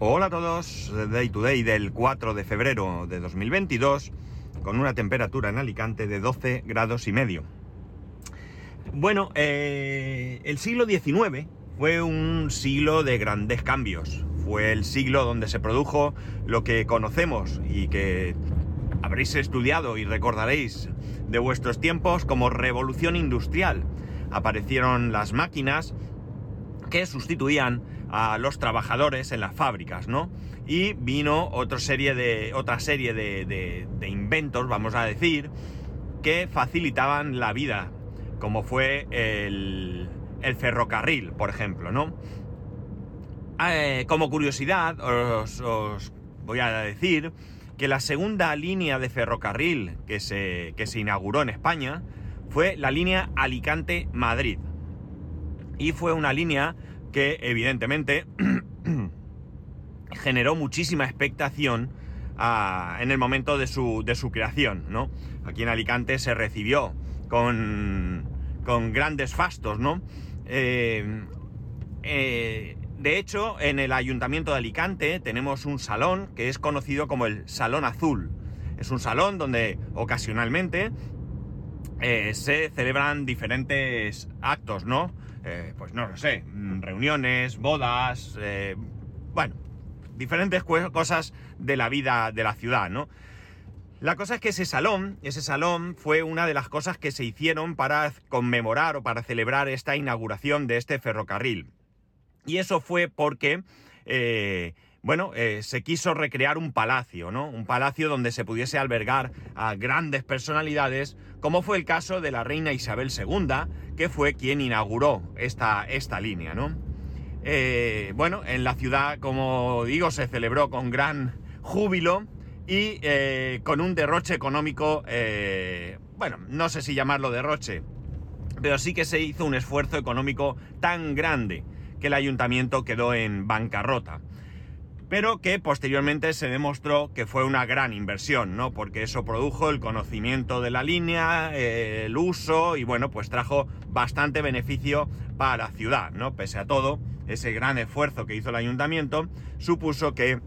Hola a todos, Day to Day del 4 de febrero de 2022, con una temperatura en Alicante de 12 grados y medio. Bueno, eh, el siglo XIX fue un siglo de grandes cambios. Fue el siglo donde se produjo lo que conocemos y que habréis estudiado y recordaréis de vuestros tiempos como revolución industrial. Aparecieron las máquinas que sustituían a los trabajadores en las fábricas, ¿no? Y vino otra serie de, serie de, inventos, vamos a decir, que facilitaban la vida, como fue el, ferrocarril, por ejemplo, ¿no? Eh, como curiosidad, os, os, voy a decir que la segunda línea de ferrocarril que se, que se inauguró en España fue la línea Alicante-Madrid. Y fue una línea que evidentemente generó muchísima expectación ah, en el momento de su, de su, creación, ¿no? Aquí en Alicante se recibió con, con grandes fastos, ¿no? Eh, eh, de hecho, en el Ayuntamiento de Alicante tenemos un salón que es conocido como el Salón Azul. Es un salón donde ocasionalmente eh, se celebran diferentes actos, ¿no? Eh, pues no lo sé, mm, reuniones, bodas, eh, bueno, diferentes cosas de la vida de la ciudad, ¿no? La cosa es que ese salón, ese salón fue una de las cosas que se hicieron para conmemorar o para celebrar esta inauguración de este ferrocarril. Y eso fue porque eh, bueno, se quiso recrear un palacio, ¿no? Un palacio donde se pudiese albergar a grandes personalidades, como fue el caso de la reina Isabel II, que fue quien inauguró esta, esta línea, ¿no? Eh, bueno, en la ciudad, como digo, se celebró con gran júbilo y eh, con un derroche económico, bueno, no sé si llamarlo derroche, pero sí que se hizo un esfuerzo económico tan grande que el ayuntamiento quedó en bancarrota pero que posteriormente se demostró que fue una gran inversión, ¿no? Porque eso produjo el conocimiento de la línea, eh, el uso y bueno, pues trajo bastante beneficio para la ciudad, ¿no? Pese a todo, ese gran esfuerzo que hizo el ayuntamiento supuso que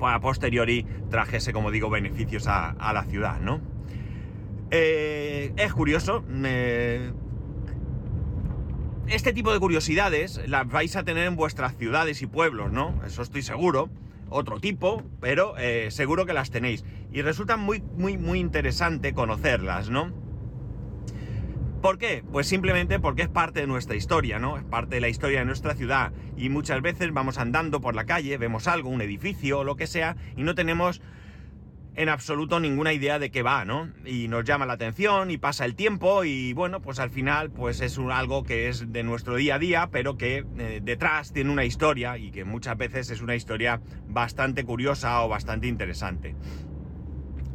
a posteriori trajese, como digo, beneficios a, la ciudad, ¿no? Eh, es curioso, este tipo de curiosidades las vais a tener en vuestras ciudades y pueblos, ¿no? Eso estoy seguro. Otro tipo, pero eh, seguro que las tenéis. Y resulta muy, muy, muy interesante conocerlas, ¿no? ¿Por qué? Pues simplemente porque es parte de nuestra historia, ¿no? Es parte de la historia de nuestra ciudad. Y muchas veces vamos andando por la calle, vemos algo, un edificio o lo que sea, y no tenemos en absoluto ninguna idea de qué va, ¿no? Y nos llama la atención y pasa el tiempo y bueno, pues al final pues es algo que es de nuestro día a día, pero que eh, detrás tiene una historia y que muchas veces es una historia bastante curiosa o bastante interesante.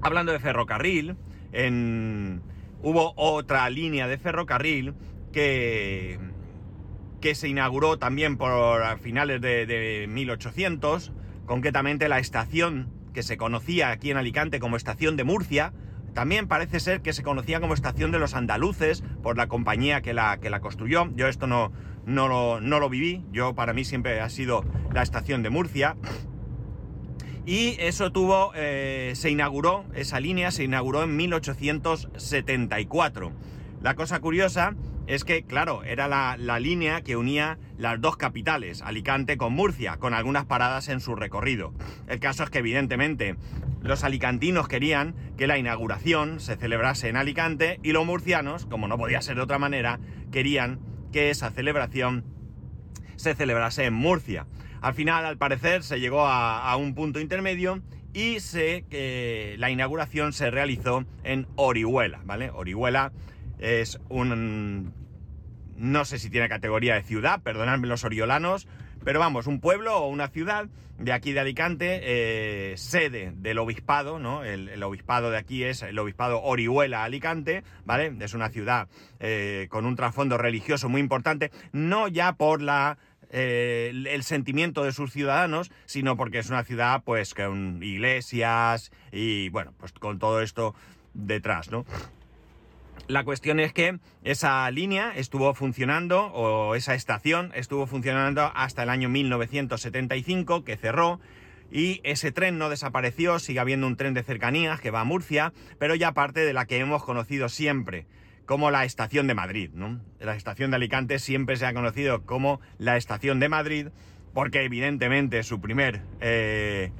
Hablando de ferrocarril, en... hubo otra línea de ferrocarril que, que se inauguró también por finales de, de 1800, concretamente la estación que se conocía aquí en Alicante como Estación de Murcia, también parece ser que se conocía como Estación de los Andaluces por la compañía que la, que la construyó. Yo esto no, no, lo, no lo viví, yo para mí siempre ha sido la Estación de Murcia. Y eso tuvo, eh, se inauguró, esa línea se inauguró en 1874. La cosa curiosa es que, claro, era la, línea que unía las dos capitales, Alicante con Murcia, con algunas paradas en su recorrido. El caso es que, evidentemente, los alicantinos querían que la inauguración se celebrase en Alicante y los murcianos, como no podía ser de otra manera, querían que esa celebración se celebrase en Murcia. Al final, al parecer, se llegó a, un punto intermedio y se, que la inauguración se realizó en Orihuela, ¿vale? Orihuela es un... no sé si tiene categoría de ciudad, perdonadme los oriolanos, pero vamos, un pueblo o una ciudad de aquí de Alicante, eh, sede del obispado, ¿no? El, obispado de aquí es el obispado Orihuela Alicante, ¿vale? Es una ciudad eh, con un trasfondo religioso muy importante, no ya por la eh, el sentimiento de sus ciudadanos, sino porque es una ciudad pues con iglesias y bueno, pues con todo esto detrás, ¿no? La cuestión es que esa línea estuvo funcionando, o esa estación estuvo funcionando hasta el año 1975, que cerró, y ese tren no desapareció, sigue habiendo un tren de cercanías que va a Murcia, pero ya parte de la que hemos conocido siempre, como la estación de Madrid. La estación de Alicante siempre se ha conocido como la estación de Madrid, porque evidentemente su primer... Eh,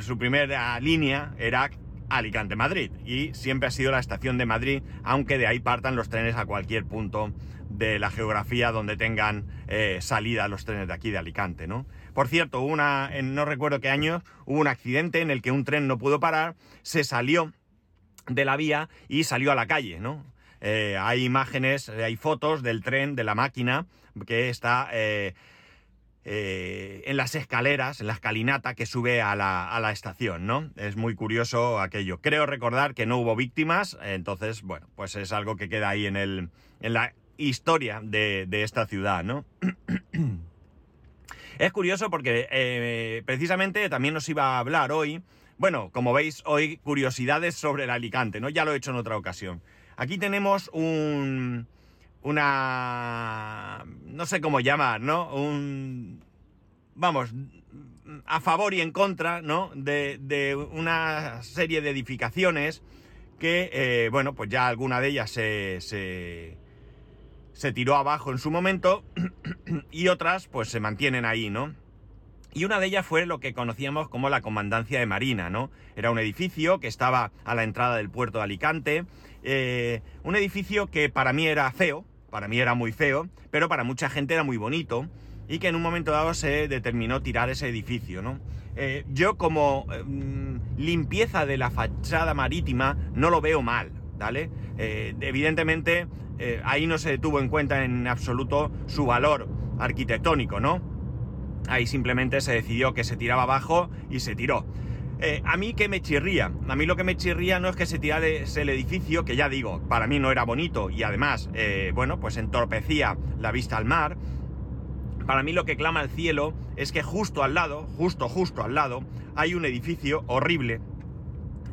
su primera línea era Alicante-Madrid y siempre ha sido la estación de Madrid, aunque de ahí partan los trenes a cualquier punto de la geografía donde tengan eh, salida los trenes de aquí de Alicante, ¿no? Por cierto, una, en no recuerdo qué año, hubo un accidente en el que un tren no pudo parar, se salió de la vía y salió a la calle, ¿no? Eh, hay imágenes, hay fotos del tren, de la máquina, que está eh, eh, en las escaleras, en la escalinata que sube a la, estación, ¿no? Es muy curioso aquello. Creo recordar que no hubo víctimas, entonces, bueno, pues es algo que queda ahí en, el, en la historia de, esta ciudad, ¿no? es curioso porque eh, precisamente también nos iba a hablar hoy, bueno, como veis hoy, curiosidades sobre el Alicante, ¿no? Ya lo he hecho en otra ocasión. Aquí tenemos un, una... no sé cómo llamar, ¿no? Un... vamos, a favor y en contra, ¿no? De, una serie de edificaciones que, eh, bueno, pues ya alguna de ellas se, se, se tiró abajo en su momento y otras pues se mantienen ahí, ¿no? Y una de ellas fue lo que conocíamos como la Comandancia de Marina, ¿no? Era un edificio que estaba a la entrada del puerto de Alicante, eh, un edificio que para mí era feo, para mí era muy feo, pero para mucha gente era muy bonito y que en un momento dado se determinó tirar ese edificio, ¿no? Eh, yo como em, limpieza de la fachada marítima no lo veo mal, ¿vale? Eh, evidentemente eh, ahí no se tuvo en cuenta en absoluto su valor arquitectónico, ¿no? Ahí simplemente se decidió que se tiraba abajo y se tiró. Eh, a mí que me chirría, a mí lo que me chirría no es que se tirase el edificio, que ya digo, para mí no era bonito y además, eh, bueno, pues entorpecía la vista al mar. Para mí lo que clama el cielo es que justo al lado, justo, justo al lado, hay un edificio horrible,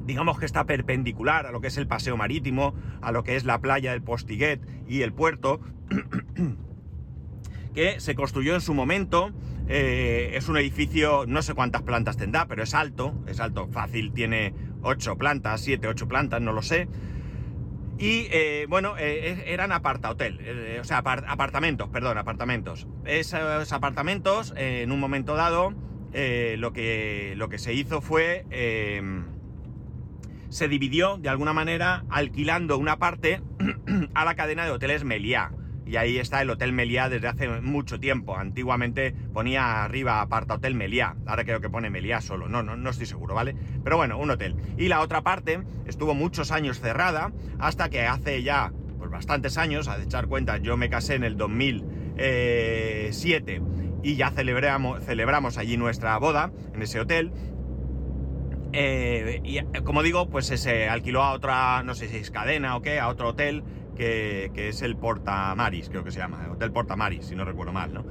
digamos que está perpendicular a lo que es el paseo marítimo, a lo que es la playa del Postiguet y el puerto, que se construyó en su momento eh, es un edificio, no sé cuántas plantas tendrá, pero es alto, es alto, fácil, tiene 8 plantas, 7, 8 plantas, no lo sé. Y eh, bueno, eh, eran aparta hotel, o sea, apartamentos, perdón, apartamentos. Esos apartamentos, en un momento dado, lo, que, lo que se hizo fue. se dividió de alguna manera alquilando una parte a la cadena de hoteles Meliá y ahí está el Hotel Meliá desde hace mucho tiempo. Antiguamente ponía arriba aparta Hotel Meliá, ahora creo que pone Meliá solo, no, no, no estoy seguro, ¿vale? Pero bueno, un hotel. Y la otra parte estuvo muchos años cerrada hasta que hace ya pues bastantes años, a echar cuenta, yo me casé en el 2007 y ya celebramos, celebramos allí nuestra boda en ese hotel. Eh, y como digo, pues se alquiló a otra, no sé si es cadena o qué, a otro hotel que, es el Portamaris, creo que se llama, Hotel Portamaris, si no recuerdo mal, ¿no?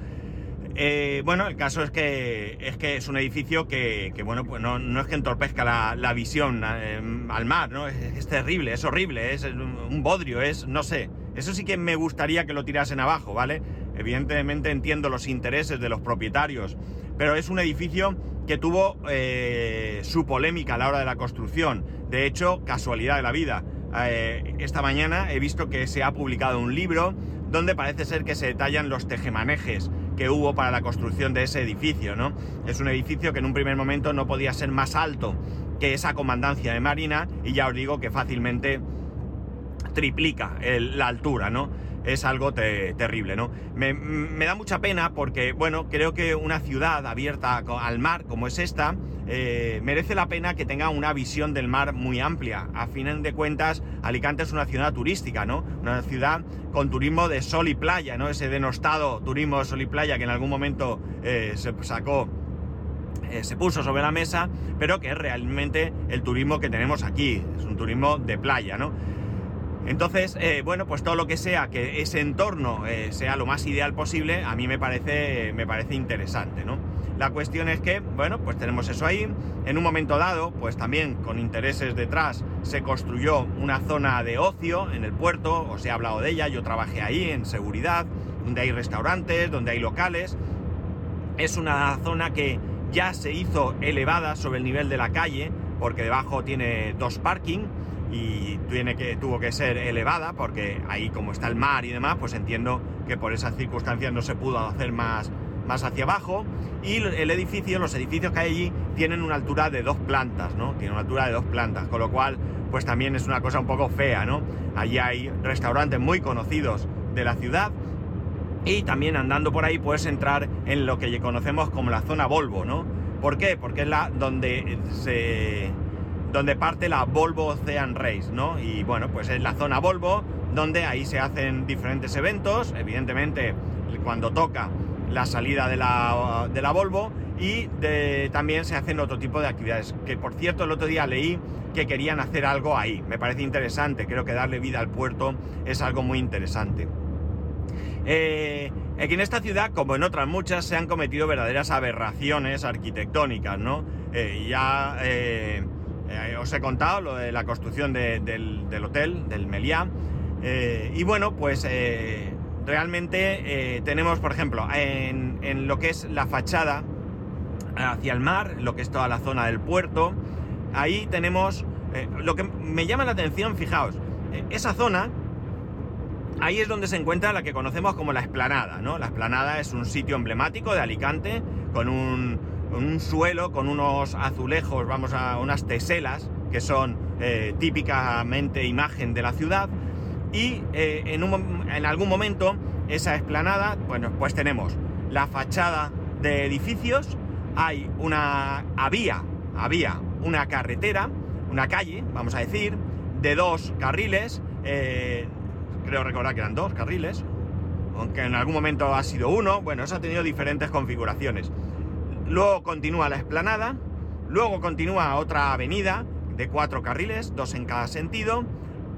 Eh, bueno, el caso es que es que es un edificio que, bueno, pues no, es que entorpezca la, visión eh, al mar, ¿no? Es, terrible, es horrible, es un bodrio, es, no sé. Eso sí que me gustaría que lo tirasen abajo, ¿vale? Evidentemente entiendo los intereses de los propietarios, pero es un edificio que tuvo eh, su polémica a la hora de la construcción. De hecho, casualidad de la vida eh, esta mañana he visto que se ha publicado un libro donde parece ser que se detallan los tejemanejes que hubo para la construcción de ese edificio, ¿no? Es un edificio que en un primer momento no podía ser más alto que esa comandancia de Marina y ya os digo que fácilmente triplica la altura, ¿no? es algo terrible, ¿no? Me, da mucha pena porque, bueno, creo que una ciudad abierta al mar como es esta, eh, merece la pena que tenga una visión del mar muy amplia. A fin de cuentas, Alicante es una ciudad turística, ¿no? Una ciudad con turismo de sol y playa, ¿no? Ese denostado turismo de sol y playa que en algún momento eh, se sacó eh, se puso sobre la mesa, pero que es realmente el turismo que tenemos aquí, es un turismo de playa, ¿no? Entonces, bueno, pues todo lo que sea que ese entorno sea lo más ideal posible, a mí me parece, me parece interesante, ¿no? La cuestión es que, bueno, pues tenemos eso ahí. En un momento dado, pues también con intereses detrás, se construyó una zona de ocio en el puerto, os he hablado de ella, yo trabajé ahí en seguridad, donde hay restaurantes, donde hay locales. Es una zona que ya se hizo elevada sobre el nivel de la calle, porque debajo tiene dos parking y tiene que, tuvo que ser elevada, porque ahí como está el mar y demás, pues entiendo que por esas circunstancias no se pudo hacer más, más hacia abajo. Y el edificio, los edificios que hay allí, tienen una altura de dos plantas, ¿no? Tienen una altura de dos plantas, con lo cual, pues también es una cosa un poco fea, ¿no? Allí hay restaurantes muy conocidos de la ciudad. Y también andando por ahí puedes entrar en lo que conocemos como la zona Volvo, ¿no? ¿Por qué? Porque es la donde se donde parte la Volvo Ocean Race, ¿no? Y bueno, pues es la zona Volvo, donde ahí se hacen diferentes eventos, evidentemente cuando toca la salida de la, de la Volvo y también se hacen otro tipo de actividades, que por cierto el otro día leí que querían hacer algo ahí, me parece interesante, creo que darle vida al puerto es algo muy interesante. Eh, aquí en esta ciudad, como en otras muchas, se han cometido verdaderas aberraciones arquitectónicas, ¿no? Eh, ya eh, os he contado lo de la construcción del, hotel, del Meliá. Y bueno, pues eh, realmente tenemos, por ejemplo, en, lo que es la fachada hacia el mar, lo que es toda la zona del puerto, ahí tenemos, lo que me llama la atención, fijaos, esa zona, ahí es donde se encuentra la que conocemos como la esplanada, ¿no? La esplanada es un sitio emblemático de Alicante, con un, suelo con unos azulejos, vamos a unas teselas, que son eh, típicamente imagen de la ciudad. Y eh, en, algún momento esa explanada, bueno, pues tenemos la fachada de edificios, hay una, había, había una carretera, una calle, vamos a decir, de dos carriles, eh, creo recordar que eran dos carriles, aunque en algún momento ha sido uno, bueno, eso ha tenido diferentes configuraciones. Luego continúa la explanada, luego continúa otra avenida de cuatro carriles, dos en cada sentido,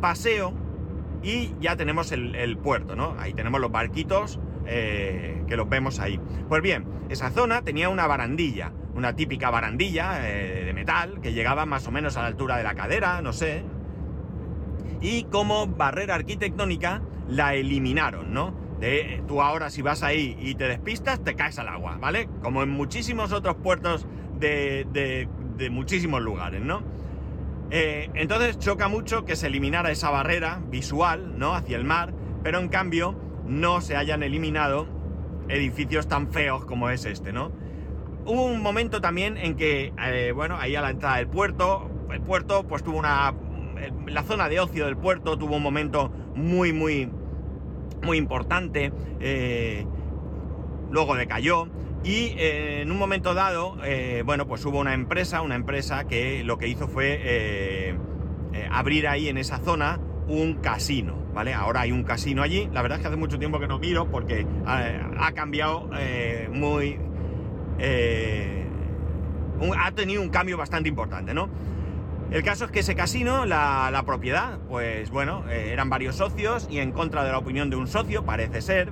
paseo y ya tenemos el, puerto, ¿no? Ahí tenemos los barquitos eh, que los vemos ahí. Pues bien, esa zona tenía una barandilla, una típica barandilla eh, de metal que llegaba más o menos a la altura de la cadera, no sé. Y como barrera arquitectónica la eliminaron, ¿no? tú ahora si vas ahí y te despistas, te caes al agua, ¿vale? Como en muchísimos otros puertos de, muchísimos lugares, ¿no? Eh, entonces choca mucho que se eliminara esa barrera visual, ¿no? Hacia el mar, pero en cambio no se hayan eliminado edificios tan feos como es este, ¿no? Hubo un momento también en que, eh, bueno, ahí a la entrada del puerto, el puerto pues tuvo una... La zona de ocio del puerto tuvo un momento muy, muy muy importante, eh, luego decayó y eh, en un momento dado, eh, bueno, pues hubo una empresa, una empresa que lo que hizo fue abrir ahí en esa zona un casino, ¿vale? Ahora hay un casino allí, la verdad es que hace mucho tiempo que no miro porque ha, cambiado muy... ha tenido un cambio bastante importante, ¿no? El caso es que ese casino, la, propiedad, pues bueno, eh, eran varios socios y en contra de la opinión de un socio, parece ser,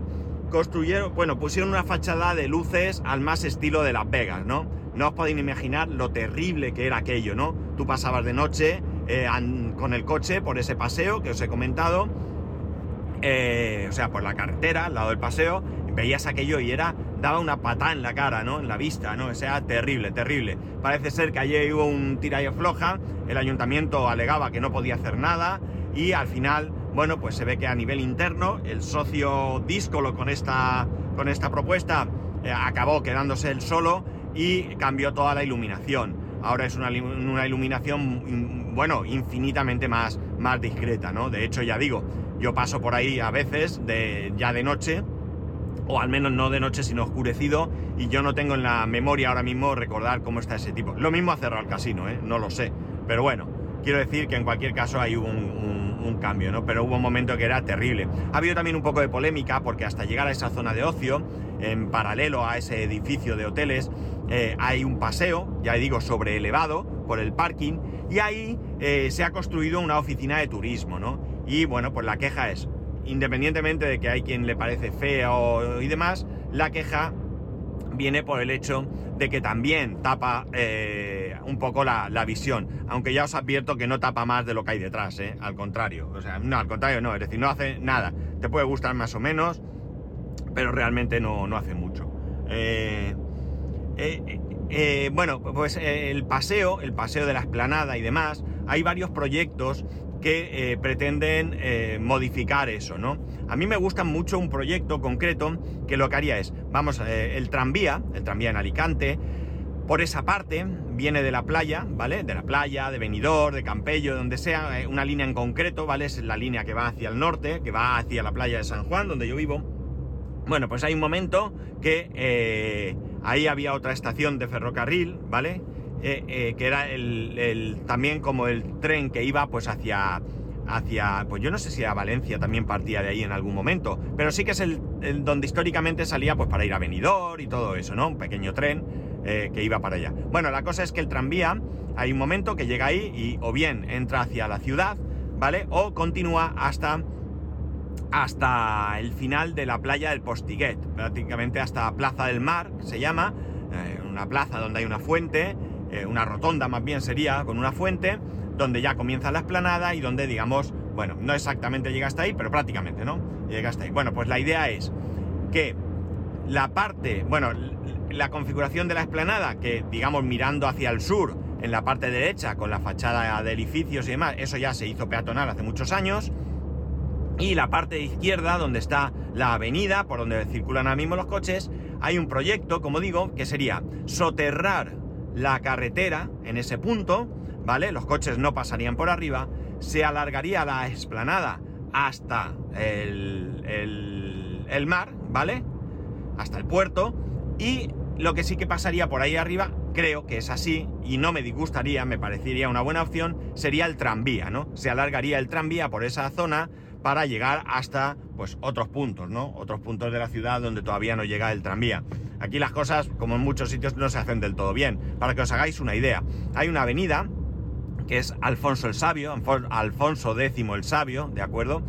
construyeron, bueno, pusieron una fachada de luces al más estilo de Las Vegas, ¿no? No os podéis imaginar lo terrible que era aquello, ¿no? Tú pasabas de noche eh, con el coche por ese paseo que os he comentado, eh, o sea, por la carretera, al lado del paseo, veías aquello y era daba una patada en la cara, ¿no? En la vista, ¿no? O sea, terrible, terrible. Parece ser que ayer hubo un tira y floja, el ayuntamiento alegaba que no podía hacer nada y al final, bueno, pues se ve que a nivel interno el socio díscolo con esta, con esta propuesta eh, acabó quedándose él solo y cambió toda la iluminación. Ahora es una, una iluminación, bueno, infinitamente más, más discreta, ¿no? De hecho, ya digo, yo paso por ahí a veces, ya de noche, o al menos no de noche sino oscurecido, y yo no tengo en la memoria ahora mismo recordar cómo está ese tipo. Lo mismo ha cerrado el casino, ¿eh? no lo sé, pero bueno, quiero decir que en cualquier caso hay un, un, cambio, ¿no? Pero hubo un momento que era terrible. Ha habido también un poco de polémica porque hasta llegar a esa zona de ocio, en paralelo a ese edificio de hoteles, eh, hay un paseo, ya digo, sobre elevado por el parking, y ahí eh, se ha construido una oficina de turismo, ¿no? Y bueno, pues la queja es, independientemente de que hay quien le parece feo y demás, la queja viene por el hecho de que también tapa eh, un poco la, visión. Aunque ya os advierto que no tapa más de lo que hay detrás, ¿eh? al contrario. O sea, no, al contrario no, es decir, no hace nada. Te puede gustar más o menos, pero realmente no, no hace mucho. Eh, bueno, pues el paseo, el paseo de la esplanada y demás, hay varios proyectos que pretenden modificar eso, ¿no? A mí me gusta mucho un proyecto concreto que lo que haría es, vamos, eh, el tranvía, el tranvía en Alicante, por esa parte viene de la playa, ¿vale? De la playa, de Benidorm, de Campello, donde sea, eh, una línea en concreto, ¿vale? Es la línea que va hacia el norte, que va hacia la playa de San Juan, donde yo vivo. Bueno, pues hay un momento que eh, ahí había otra estación de ferrocarril, ¿vale? Que era el, también como el tren que iba pues hacia hacia, pues yo no sé si a Valencia también partía de ahí en algún momento, pero sí que es el, donde históricamente salía pues para ir a Benidorm y todo eso, ¿no? Un pequeño tren eh, que iba para allá. Bueno, la cosa es que el tranvía, hay un momento que llega ahí y o bien entra hacia la ciudad, ¿vale? O continúa hasta hasta el final de la playa del Postiguet, prácticamente hasta Plaza del Mar, se llama, eh, una plaza donde hay una fuente, eh, una rotonda más bien sería, con una fuente, donde ya comienza la esplanada y donde, digamos, bueno, no exactamente llega hasta ahí, pero prácticamente, ¿no? Llega hasta ahí. Bueno, pues la idea es que la parte, bueno, la configuración de la esplanada, que digamos mirando hacia el sur, en la parte derecha, con la fachada de edificios y demás, eso ya se hizo peatonal hace muchos años. Y la parte izquierda, donde está la avenida, por donde circulan ahora mismo los coches, hay un proyecto, como digo, que sería soterrar la carretera en ese punto, ¿vale? Los coches no pasarían por arriba, se alargaría la explanada hasta el, el, mar, ¿vale? Hasta el puerto, y lo que sí que pasaría por ahí arriba, creo que es así, y no me disgustaría, me parecería una buena opción, sería el tranvía, ¿no? Se alargaría el tranvía por esa zona para llegar hasta, pues, otros puntos, ¿no? Otros puntos de la ciudad donde todavía no llega el tranvía. Aquí las cosas, como en muchos sitios, no se hacen del todo bien. Para que os hagáis una idea, hay una avenida que es Alfonso el Sabio, Alfonso X el Sabio, ¿de acuerdo?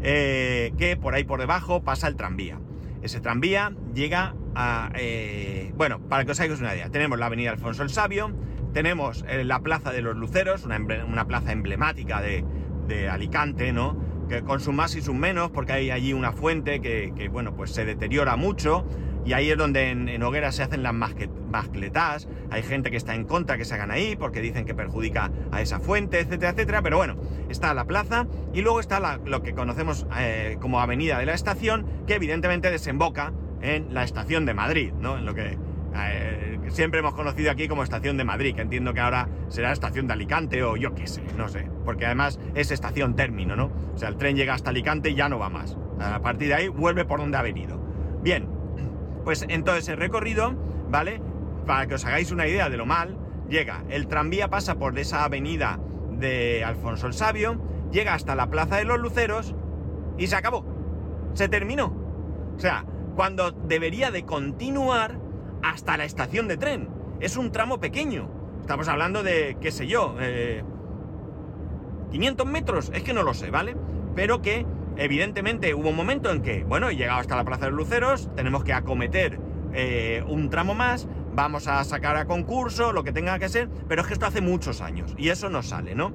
Eh, que por ahí por debajo pasa el tranvía. Ese tranvía llega a... Eh, bueno, para que os hagáis una idea, tenemos la avenida Alfonso el Sabio, tenemos eh, la Plaza de los Luceros, una, plaza emblemática de, Alicante, ¿no? Que con sus más y sus menos, porque hay allí una fuente que, que bueno, pues se deteriora mucho, y ahí es donde en, Hoguera se hacen las mascletas, hay gente que está en contra que se hagan ahí porque dicen que perjudica a esa fuente, etcétera, etcétera. Pero bueno, está la plaza y luego está lo que conocemos eh, como Avenida de la Estación, que evidentemente desemboca en la Estación de Madrid, ¿no? En lo que eh, siempre hemos conocido aquí como Estación de Madrid, que entiendo que ahora será Estación de Alicante o yo qué sé, no sé, porque además es estación término, ¿no? O sea, el tren llega hasta Alicante y ya no va más. A partir de ahí vuelve por donde ha venido. Bien, pues en todo ese recorrido, ¿vale? Para que os hagáis una idea de lo mal, llega, el tranvía pasa por esa avenida de Alfonso el Sabio, llega hasta la Plaza de los Luceros y se acabó. Se terminó. O sea, cuando debería de continuar hasta la estación de tren. Es un tramo pequeño. Estamos hablando de, qué sé yo, 500 eh, metros, es que no lo sé, ¿vale? Pero que Evidentemente hubo un momento en que, bueno, he llegado hasta la Plaza de Luceros, tenemos que acometer eh, un tramo más, vamos a sacar a concurso, lo que tenga que ser, pero es que esto hace muchos años y eso no sale, ¿no?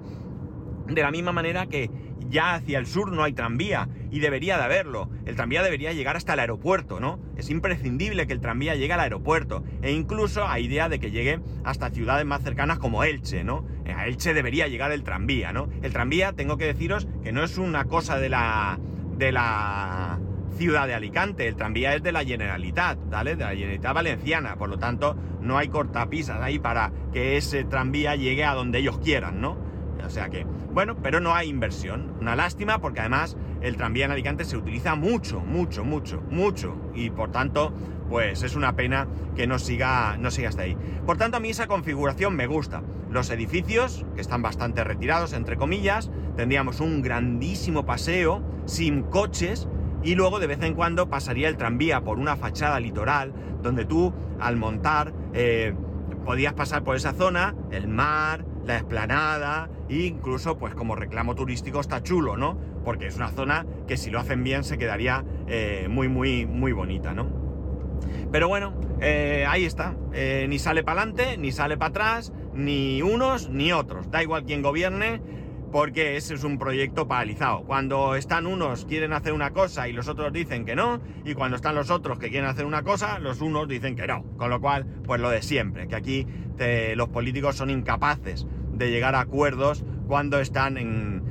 De la misma manera que ya hacia el sur no hay tranvía y debería de haberlo. El tranvía debería llegar hasta el aeropuerto, ¿no? Es imprescindible que el tranvía llegue al aeropuerto e incluso hay idea de que llegue hasta ciudades más cercanas como Elche, ¿no? A Elche debería llegar el tranvía, ¿no? El tranvía, tengo que deciros que no es una cosa de la de la ciudad de Alicante, el tranvía es de la Generalitat, ¿vale? De la Generalitat Valenciana, por lo tanto, no hay cortapisas ahí para que ese tranvía llegue a donde ellos quieran, ¿no? O sea que, bueno, pero no hay inversión. Una lástima porque además el tranvía en Alicante se utiliza mucho, mucho, mucho, mucho. Y por tanto, pues es una pena que no siga, no siga hasta ahí. Por tanto, a mí esa configuración me gusta. Los edificios, que están bastante retirados, entre comillas, tendríamos un grandísimo paseo sin coches y luego de vez en cuando pasaría el tranvía por una fachada litoral donde tú al montar eh, podías pasar por esa zona, el mar, la explanada incluso pues como reclamo turístico está chulo, ¿no? Porque es una zona que si lo hacen bien se quedaría eh, muy, muy, muy bonita, ¿no? Pero bueno, eh, ahí está. Eh, ni sale para adelante, ni sale para atrás, ni unos ni otros. Da igual quién gobierne, porque ese es un proyecto paralizado. Cuando están unos quieren hacer una cosa y los otros dicen que no, y cuando están los otros que quieren hacer una cosa, los unos dicen que no. Con lo cual, pues lo de siempre, que aquí los políticos son incapaces de llegar a acuerdos cuando están en,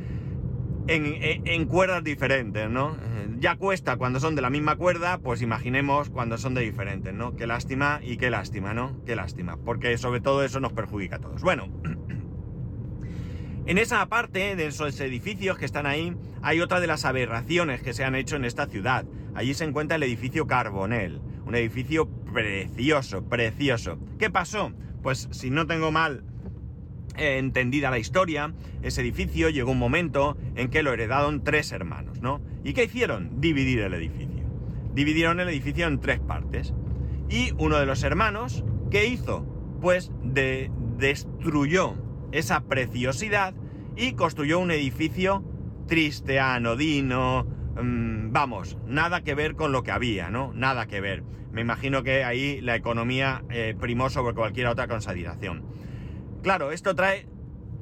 en, cuerdas diferentes, ¿no? Ya cuesta cuando son de la misma cuerda, pues imaginemos cuando son de diferentes, ¿no? Qué lástima y qué lástima, ¿no? Qué lástima, porque sobre todo eso nos perjudica a todos. Bueno, en esa parte de esos edificios que están ahí, hay otra de las aberraciones que se han hecho en esta ciudad. Allí se encuentra el edificio Carbonel, un edificio precioso, precioso. ¿Qué pasó? Pues si no tengo mal entendida la historia, ese edificio llegó un momento en que lo heredaron tres hermanos, ¿no? ¿Y qué hicieron? Dividir el edificio. Dividieron el edificio en tres partes. Y uno de los hermanos, ¿qué hizo? Pues de, destruyó esa preciosidad y construyó un edificio triste, anodino, mm, vamos, nada que ver con lo que había, ¿no? Nada que ver. Me imagino que ahí la economía eh, primó sobre cualquier otra consideración. Claro, esto trae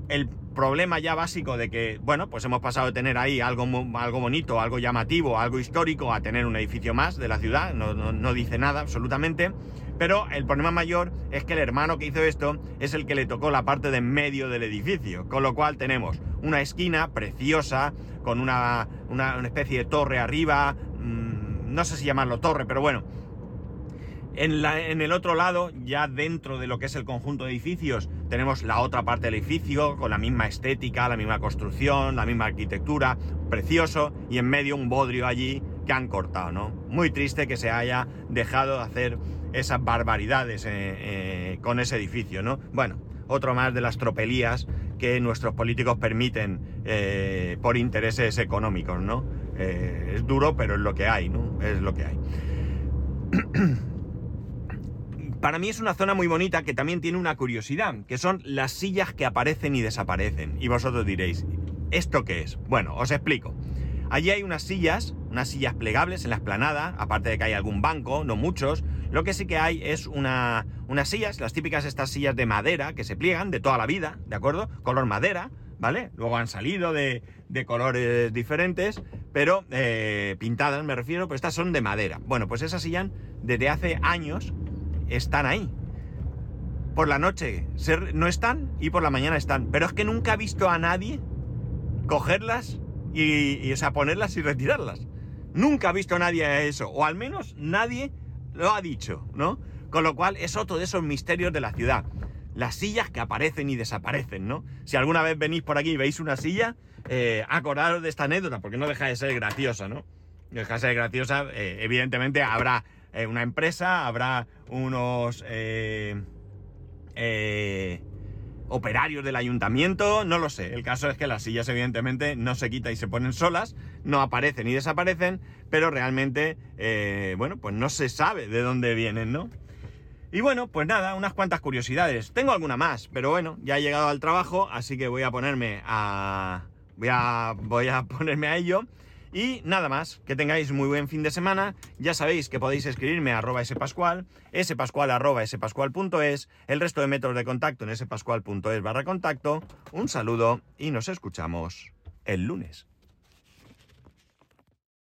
el problema ya básico de que, bueno, pues hemos pasado de tener ahí algo, algo bonito, algo llamativo, algo histórico, a tener un edificio más de la ciudad, no, dice nada absolutamente, pero el problema mayor es que el hermano que hizo esto es el que le tocó la parte de en medio del edificio, con lo cual tenemos una esquina preciosa, con una, una especie de torre arriba, mm, no sé si llamarlo torre, pero bueno, en, el otro lado, ya dentro de lo que es el conjunto de edificios, tenemos la otra parte del edificio con la misma estética, la misma construcción, la misma arquitectura, precioso, y en medio un bodrio allí que han cortado, ¿no? Muy triste que se haya dejado de hacer esas barbaridades eh, eh, con ese edificio, ¿no? Bueno, otro más de las tropelías que nuestros políticos permiten eh, por intereses económicos, ¿no? es duro, pero es lo que hay, ¿no? Es lo que hay. Para mí es una zona muy bonita que también tiene una curiosidad, que son las sillas que aparecen y desaparecen. Y vosotros diréis, ¿esto qué es? Bueno, os explico. Allí hay unas sillas, unas sillas plegables en la esplanada, aparte de que hay algún banco, no muchos. Lo que sí que hay es una, unas sillas, las típicas estas sillas de madera que se pliegan de toda la vida, ¿de acuerdo? Color madera, ¿vale? Luego han salido de, colores diferentes, pero eh, pintadas me refiero, pero estas son de madera. Bueno, pues esas sillas desde hace años están ahí. Por la noche no están y por la mañana están. Pero es que nunca he visto a nadie cogerlas y, o sea, ponerlas y retirarlas. Nunca he visto a nadie eso. O al menos nadie lo ha dicho, ¿no? Con lo cual es otro de esos misterios de la ciudad. Las sillas que aparecen y desaparecen, ¿no? Si alguna vez venís por aquí y veis una silla, eh, acordaros de esta anécdota, porque no deja de ser graciosa, ¿no? Deja de ser graciosa, eh, evidentemente habrá eh, una empresa, habrá unos eh, eh, operarios del ayuntamiento, no lo sé. El caso es que las sillas evidentemente no se quitan y se ponen solas, no aparecen y desaparecen, pero realmente, bueno, pues no se sabe de dónde vienen, ¿no? Y bueno, pues nada, unas cuantas curiosidades. Tengo alguna más, pero bueno, ya he llegado al trabajo, así que voy a ponerme a... Voy a, voy a ponerme a ello. Y nada más, que tengáis muy buen fin de semana. Ya sabéis que podéis escribirme a arroba spascual, spascual.es, el resto de métodos de contacto en spascual.es barra contacto. Un saludo y nos escuchamos el lunes.